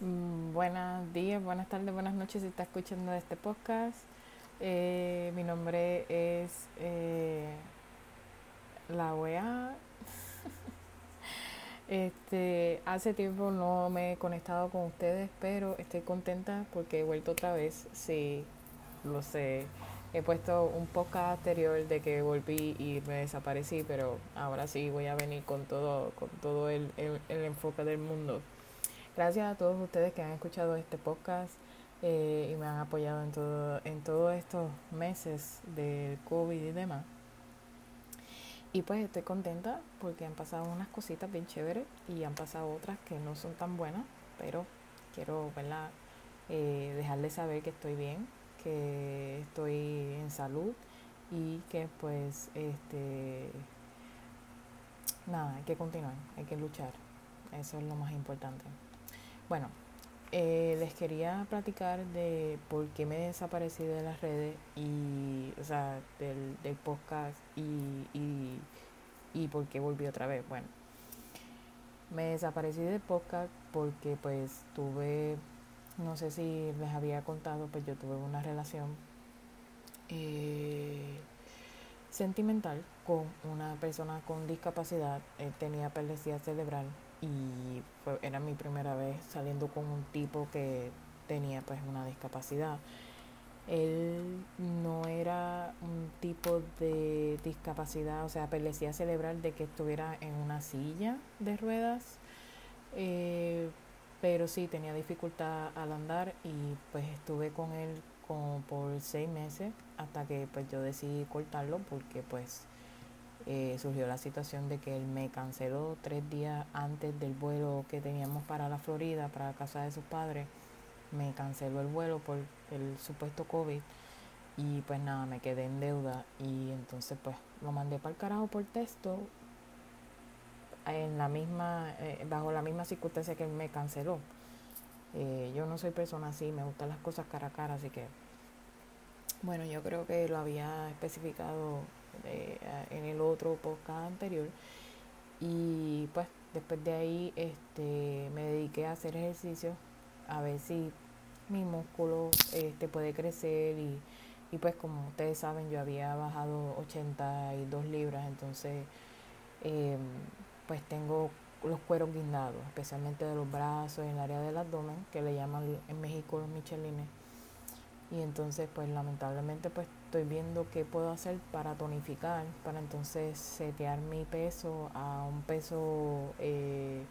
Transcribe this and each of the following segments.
Mm, Buenos días, buenas tardes, buenas noches si está escuchando este podcast. Eh, mi nombre es eh, La OEA. Este, hace tiempo no me he conectado con ustedes, pero estoy contenta porque he vuelto otra vez. Sí, lo sé. He puesto un podcast anterior de que volví y me desaparecí, pero ahora sí voy a venir con todo, con todo el, el, el enfoque del mundo. Gracias a todos ustedes que han escuchado este podcast eh, y me han apoyado en todo, en todos estos meses del COVID y demás. Y pues estoy contenta porque han pasado unas cositas bien chéveres y han pasado otras que no son tan buenas, pero quiero. Eh, dejarles saber que estoy bien, que estoy en salud y que pues este nada, hay que continuar, hay que luchar. Eso es lo más importante. Bueno, eh, les quería platicar de por qué me desaparecí de las redes y, o sea, del, del podcast y, y, y por qué volví otra vez. Bueno, me desaparecí del podcast porque pues tuve, no sé si les había contado, pues yo tuve una relación eh, sentimental con una persona con discapacidad. Él tenía perlesía cerebral y fue, era mi primera vez saliendo con un tipo que tenía pues una discapacidad. Él no era un tipo de discapacidad, o sea, perlesía cerebral de que estuviera en una silla de ruedas, eh, pero sí tenía dificultad al andar y pues estuve con él como por seis meses hasta que pues yo decidí cortarlo porque pues eh, surgió la situación de que él me canceló tres días antes del vuelo que teníamos para la Florida, para la casa de sus padres. Me canceló el vuelo por el supuesto COVID y pues nada, me quedé en deuda y entonces pues lo mandé para el carajo por texto en la misma, eh, bajo la misma circunstancia que él me canceló. Eh, yo no soy persona así, me gustan las cosas cara a cara, así que bueno, yo creo que lo había especificado eh, en el otro podcast anterior. Y pues después de ahí este, me dediqué a hacer ejercicio, a ver si mi músculo este, puede crecer y, y pues como ustedes saben yo había bajado 82 libras, entonces eh, pues tengo los cueros guindados, especialmente de los brazos, en el área del abdomen, que le llaman en México los michelines y entonces pues lamentablemente pues estoy viendo qué puedo hacer para tonificar, para entonces setear mi peso a un peso, eh,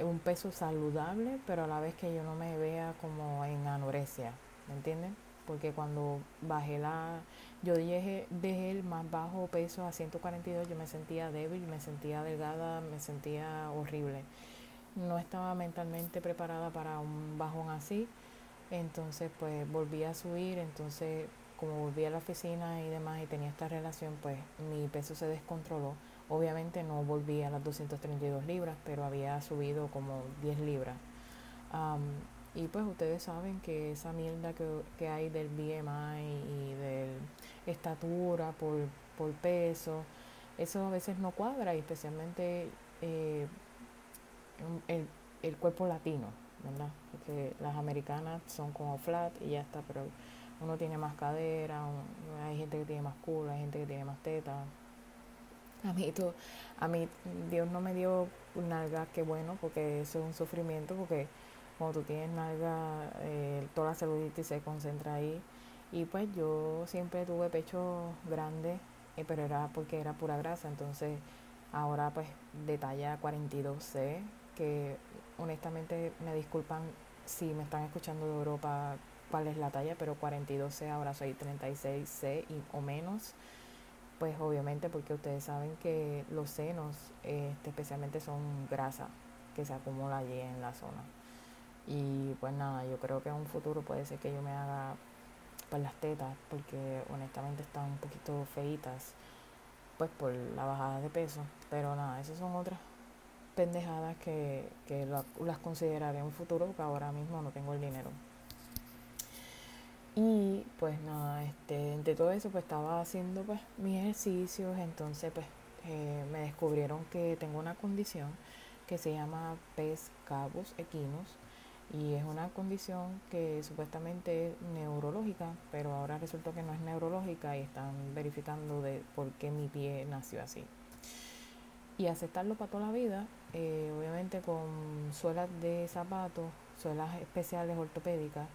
un peso saludable, pero a la vez que yo no me vea como en anorexia, ¿me entienden? Porque cuando bajé la, yo dejé, dejé el más bajo peso a 142, yo me sentía débil, me sentía delgada, me sentía horrible. No estaba mentalmente preparada para un bajón así entonces pues volví a subir, entonces como volví a la oficina y demás y tenía esta relación, pues mi peso se descontroló. Obviamente no volví a las 232 libras, pero había subido como 10 libras. Y pues ustedes saben que esa mierda que, que hay del BMI y de estatura por, por peso, eso a veces no cuadra, y especialmente eh, el, el cuerpo latino. ¿verdad? Las americanas son como flat y ya está, pero uno tiene más cadera, hay gente que tiene más culo, hay gente que tiene más teta. A mí, tú, a mí Dios no me dio nalga, qué bueno, porque eso es un sufrimiento, porque cuando tú tienes nalga, eh, toda la celulitis se concentra ahí. Y pues yo siempre tuve pecho grande, eh, pero era porque era pura grasa, entonces ahora pues de talla 42C, que honestamente me disculpan si me están escuchando de Europa cuál es la talla, pero 42C, ahora soy 36C y, o menos. Pues obviamente porque ustedes saben que los senos este, especialmente son grasa que se acumula allí en la zona. Y pues nada, yo creo que en un futuro puede ser que yo me haga pues las tetas porque honestamente están un poquito feitas pues por la bajada de peso. Pero nada, esas son otras pendejadas que, que la, las consideraré en un futuro, que ahora mismo no tengo el dinero. Y pues nada, este, entre todo eso pues estaba haciendo pues mis ejercicios, entonces pues eh, me descubrieron que tengo una condición que se llama pes cabus equinus y es una condición que supuestamente es neurológica, pero ahora resulta que no es neurológica y están verificando de por qué mi pie nació así. Y aceptarlo para toda la vida, eh, obviamente con suelas de zapatos, suelas especiales ortopédicas,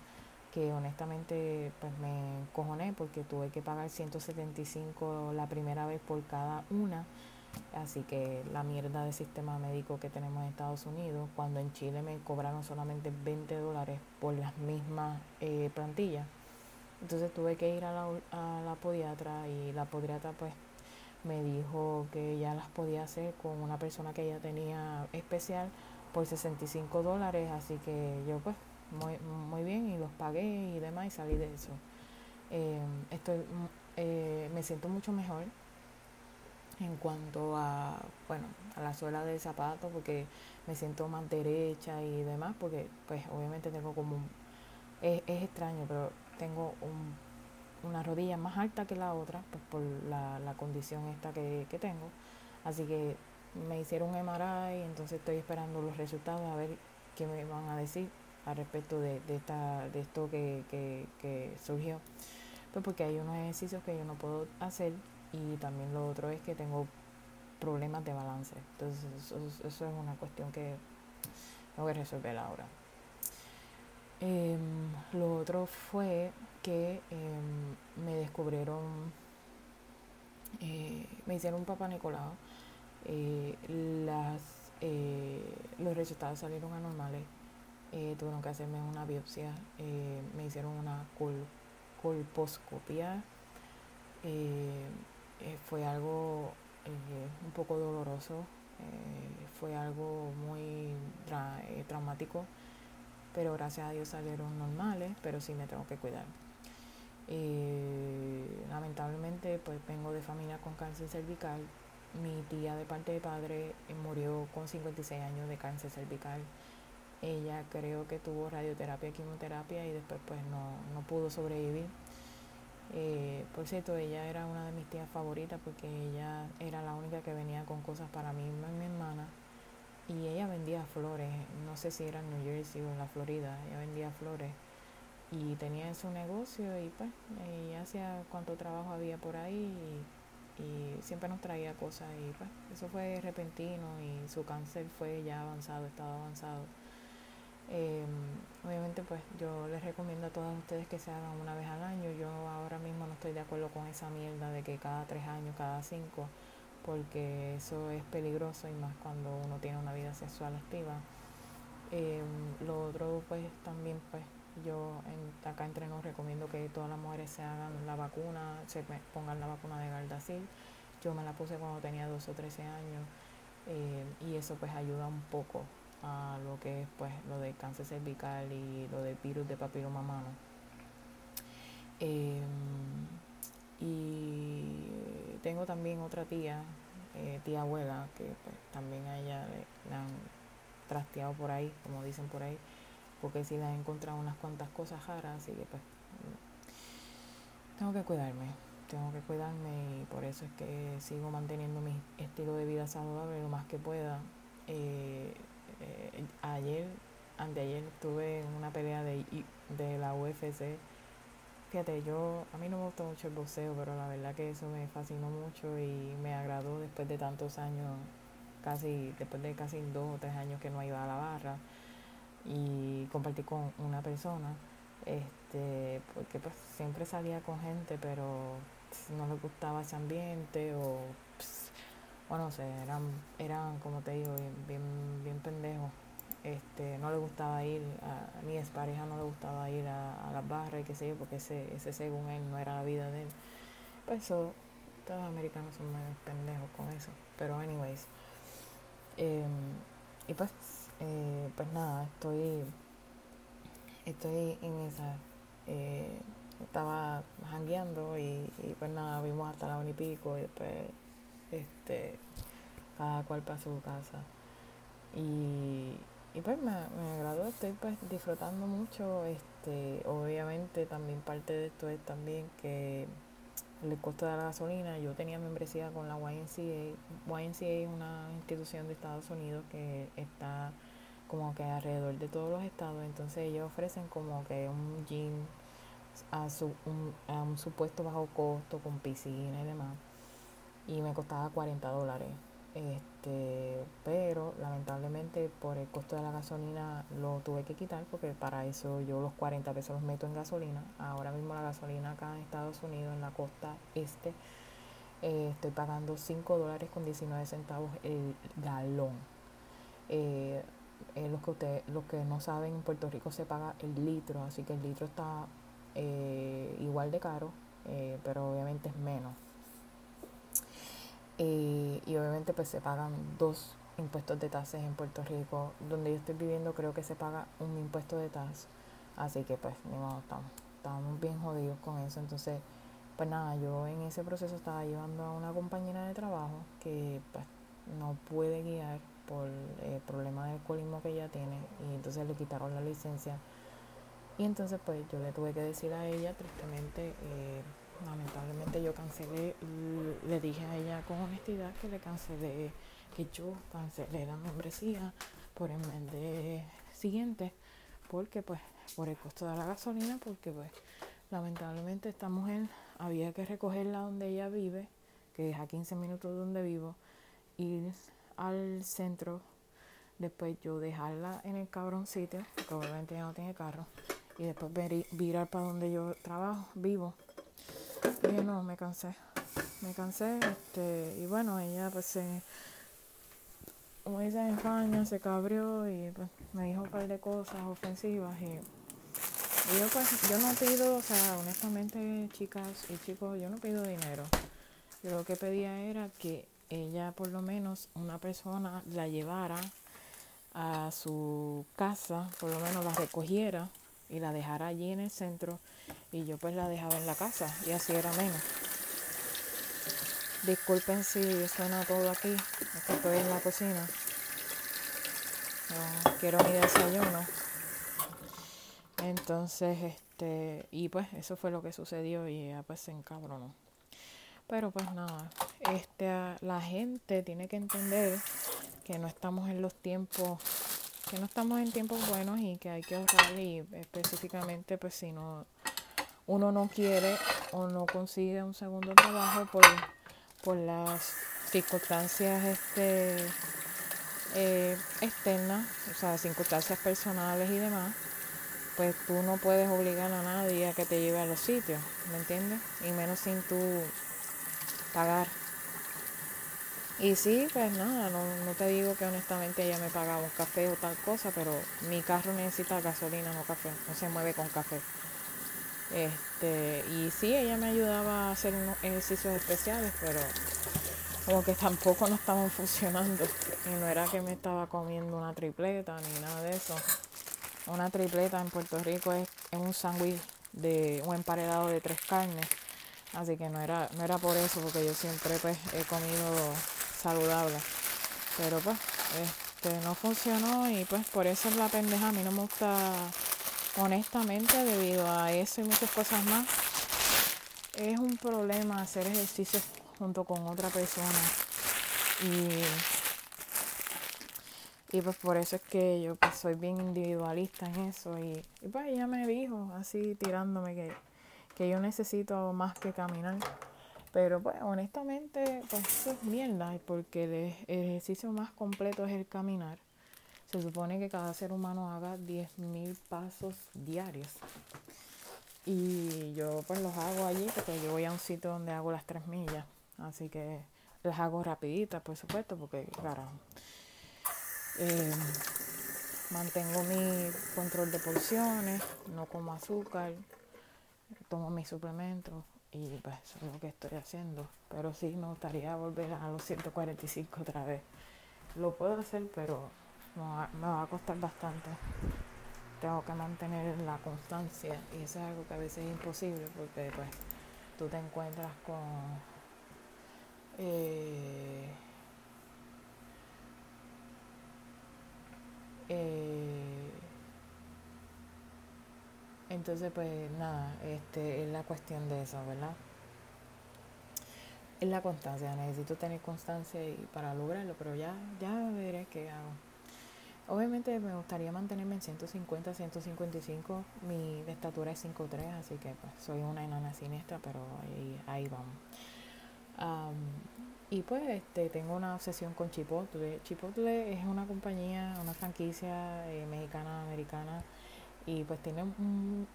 que honestamente pues me encojoné porque tuve que pagar 175 la primera vez por cada una Así que la mierda de sistema médico que tenemos en Estados Unidos, cuando en Chile me cobraron solamente 20 dólares por las mismas eh, plantillas. Entonces tuve que ir a la, a la podiatra y la podiatra pues me dijo que ya las podía hacer con una persona que ella tenía especial por 65 dólares. Así que yo pues muy, muy bien y los pagué y demás y salí de eso. Eh, estoy, eh, me siento mucho mejor en cuanto a, bueno, a la suela del zapato porque me siento más derecha y demás porque pues obviamente tengo como un, es, extraño pero tengo un, una rodilla más alta que la otra pues por la, la condición esta que, que tengo así que me hicieron un MRI entonces estoy esperando los resultados a ver qué me van a decir al respecto de, de, esta, de esto que, que, que surgió pues porque hay unos ejercicios que yo no puedo hacer y también lo otro es que tengo problemas de balance. Entonces eso, es una cuestión que tengo que resolver ahora. Em, lo otro fue que em, me descubrieron, eh, me hicieron un papá Nicolau. Eh, las, eh, los resultados salieron anormales. tuvieron que hacerme una biopsia. me hicieron una col colposcopia. Fue algo un poco doloroso, fue algo muy traumático, pero gracias a Dios salieron normales, pero sí me tengo que cuidar. lamentablemente pues vengo de familia con cáncer cervical. Mi tía de parte de padre murió con 56 años de cáncer cervical. Ella creo que tuvo radioterapia, quimioterapia y después pues no, no pudo sobrevivir. Eh, por cierto, ella era una de mis tías favoritas porque ella era la única que venía con cosas para mí y mi hermana. Y ella vendía flores, no sé si era en New Jersey o en la Florida, ella vendía flores. Y tenía su negocio y pues ella hacía cuánto trabajo había por ahí y, y siempre nos traía cosas y pues eso fue repentino y su cáncer fue ya avanzado, estaba avanzado. Eh, obviamente pues yo les recomiendo a todos ustedes que se hagan una vez al año. Yo ahora mismo no estoy de acuerdo con esa mierda de que cada tres años, cada cinco, porque eso es peligroso y más cuando uno tiene una vida sexual activa. Eh, lo otro pues también pues yo acá entre nos recomiendo que todas las mujeres se hagan la vacuna, se pongan la vacuna de Gardasil. Yo me la puse cuando tenía 12 o 13 años eh, y eso pues ayuda un poco a lo que es pues lo de cáncer cervical y lo de virus de papiloma humano. Em, y tengo también otra tía, eh, tía abuela, que pues, también a ella le, han trasteado por ahí, como dicen por ahí, porque sí le han encontrado unas cuantas cosas raras, así que pues tengo que cuidarme, tengo que cuidarme y por eso es que sigo manteniendo mi estilo de vida saludable lo más que pueda. Eh, eh, ayer, anteayer tuve una pelea de, de la UFC. Fíjate, yo, a mí no me gusta mucho el boxeo, pero la verdad que eso me fascinó mucho y me agradó después de tantos años, casi, después de casi dos o tres años que no iba a la barra y compartí con una persona, este, porque pues siempre salía con gente, pero no les gustaba ese ambiente o bueno, no sé, eran, eran como te digo, bien, bien, pendejos. Este, no le gustaba ir, a, mi pareja no le gustaba ir a, las barras y qué sé yo, porque ese, ese según él no era la vida de él. Pues eso, todos los americanos son medio pendejos con eso. Pero anyways. Em, y pues, eh, pues nada, estoy, estoy en esa. Eh, estaba jangueando y, y, pues nada, vimos hasta la unipico y después este, cada cual para su casa. Y, y pues me, me agradó, estoy pues disfrutando mucho, este, obviamente también parte de esto es también que el costo de la gasolina. Yo tenía membresía con la YNCA. YNCA es una institución de Estados Unidos que está como que alrededor de todos los estados. Entonces ellos ofrecen como que un gym a, su, un, a un supuesto bajo costo con piscina y demás. Y me costaba 40 dólares. Este, lamentablemente por el costo de la gasolina lo tuve que quitar porque para eso yo los 40 pesos los meto en gasolina. Ahora mismo la gasolina acá en Estados Unidos, en la costa este, eh, estoy pagando 5 dólares con 19 centavos el galón. Eh, eh, los que ustedes, los que no saben, en Puerto Rico se paga el litro, así que el litro está igual de caro, pero obviamente es menos. Y obviamente pues se pagan dos impuestos de tasas en Puerto Rico. Donde yo estoy viviendo creo que se paga un impuesto de tasas. Así que pues ni modo, estamos, estamos bien jodidos con eso. Entonces, pues nada, yo en ese proceso estaba llevando a una compañera de trabajo que pues no puede guiar por el problema de alcoholismo que ella tiene y entonces le quitaron la licencia. Y entonces pues yo le tuve que decir a ella tristemente eh, lamentablemente yo cancelé, le dije a ella con honestidad que le cancelé, que yo cancelé la membresía por el mes de siguiente, porque pues por el costo de la gasolina, porque pues lamentablemente esta mujer había que recogerla donde ella vive, que es a 15 minutos donde vivo, ir al centro, después yo dejarla en el cabrón sitio, porque obviamente ella no tiene carro, y después virar para donde yo trabajo, vivo y no, me cansé. Me cansé, este, y bueno, ella pues como dicen en España, se cabrió y pues me dijo un par de cosas ofensivas y, yo pues, yo no pido, o sea, honestamente chicas y chicos, yo no pido dinero. Yo lo que pedía era que ella por lo menos una persona la llevara a su casa, por lo menos la recogiera y la dejara allí en el centro y yo pues la dejaba en la casa y así era menos. Disculpen si suena todo aquí, es que estoy en la cocina. quiero mi desayuno. Entonces, este, y pues eso fue lo que sucedió y ya pues se encabronó. Pero pues nada, este, la gente tiene que entender que no estamos en los tiempos, que no estamos en tiempos buenos y que hay que ahorrar y específicamente pues si no uno no quiere o no consigue un segundo trabajo por, por las circunstancias este, eh, externas, o sea, circunstancias personales y demás, pues tú no puedes obligar a nadie a que te lleve a los sitios, ¿me entiendes? Y menos sin tú pagar. Y sí, pues nada, no, no te digo que honestamente ella me pagaba un café o tal cosa, pero mi carro necesita gasolina, no café, no se mueve con café. Este, y sí, ella me ayudaba a hacer unos ejercicios especiales, pero como que tampoco no estaban funcionando. Y no era que me estaba comiendo una tripleta ni nada de eso. Una tripleta en Puerto Rico es, un sándwich de un emparedado de tres carnes. Así que no era, no era por eso, porque yo siempre pues he comido saludable. Pero pues, este no funcionó y pues por eso es la pendeja. A mí no me gusta honestamente, debido a eso y muchas cosas más, es un problema hacer ejercicio junto con otra persona. Y, y pues por eso es que yo pues, soy bien individualista en eso. Y, pues ella me dijo, así tirándome, que, que yo necesito más que caminar. Pero pues honestamente, pues eso es mierda, porque el ejercicio más completo es el caminar. Se supone que cada ser humano haga 10.000 pasos diarios. Y yo pues los hago allí porque yo voy a un sitio donde hago las 3 millas. Así que las hago rapiditas, por supuesto, porque claro, eh, mantengo mi control de porciones, no como azúcar, tomo mis suplementos y pues eso es lo que estoy haciendo. Pero sí me gustaría volver a los 145 otra vez. Lo puedo hacer, pero me va, a costar bastante. Tengo que mantener la constancia y eso es algo que a veces es imposible porque pues tú te encuentras con eh, eh, entonces pues nada, este es la cuestión de eso, ¿verdad? es la constancia, necesito tener constancia y para lograrlo, pero ya, ya veré qué hago. Obviamente me gustaría mantenerme en 150, 155. Mi estatura es 5'3, así que pues, soy una enana siniestra, pero ahí, ahí vamos. y pues este, tengo una obsesión con Chipotle. Chipotle es una compañía, una franquicia eh, mexicana, americana, y pues tiene un,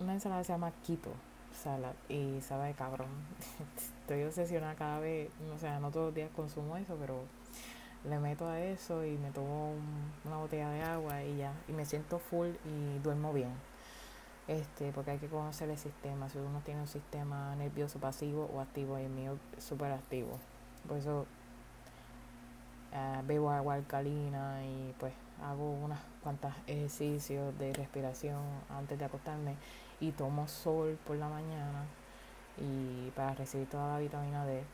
una ensalada que se llama Quito Salad y sabe de cabrón. Estoy obsesionada cada vez, o sea, no todos los días consumo eso, pero le meto a eso y me tomo una botella de agua y ya, y me siento full y duermo bien. Este, porque hay que conocer el sistema, si uno tiene un sistema nervioso pasivo o activo, y el mío es súper activo. Por eso uh, bebo agua alcalina y pues hago unas cuantas ejercicios de respiración antes de acostarme y tomo sol por la mañana y para recibir toda la vitamina D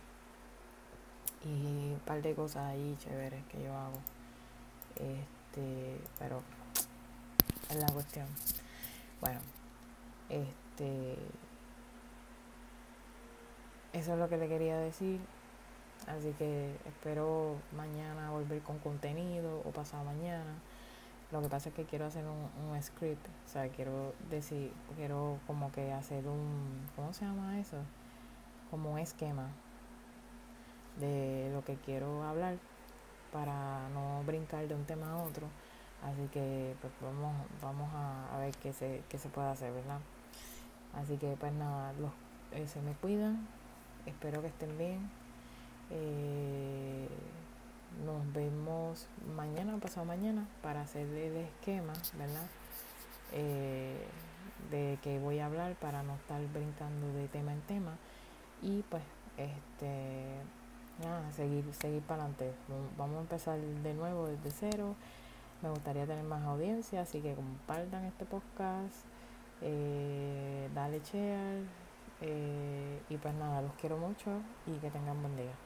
y un par de cosas ahí chéveres que yo hago. Este, pero es la cuestión. Bueno, este eso es lo que le quería decir. Así que espero mañana volver con contenido o pasado mañana. Lo que pasa es que quiero hacer un, un script, o sea, quiero decir, quiero como que hacer un, ¿cómo se llama eso? Como un esquema de lo que quiero hablar para no brincar de un tema a otro. Así que pues vamos, vamos a, ver qué se, qué se puede hacer, ¿verdad? Así que pues nada, los, eh, se me cuidan, espero que estén bien. Eh, nos vemos mañana pasado mañana para hacer el esquema, ¿verdad? Eh, de que voy a hablar para no estar brincando de tema en tema. Y pues este nada, seguir, seguir para adelante. Vamos a empezar de nuevo desde cero. Me gustaría tener más audiencia, así que compartan este podcast, eh, dale share. Eh, y pues nada, los quiero mucho y que tengan buen día.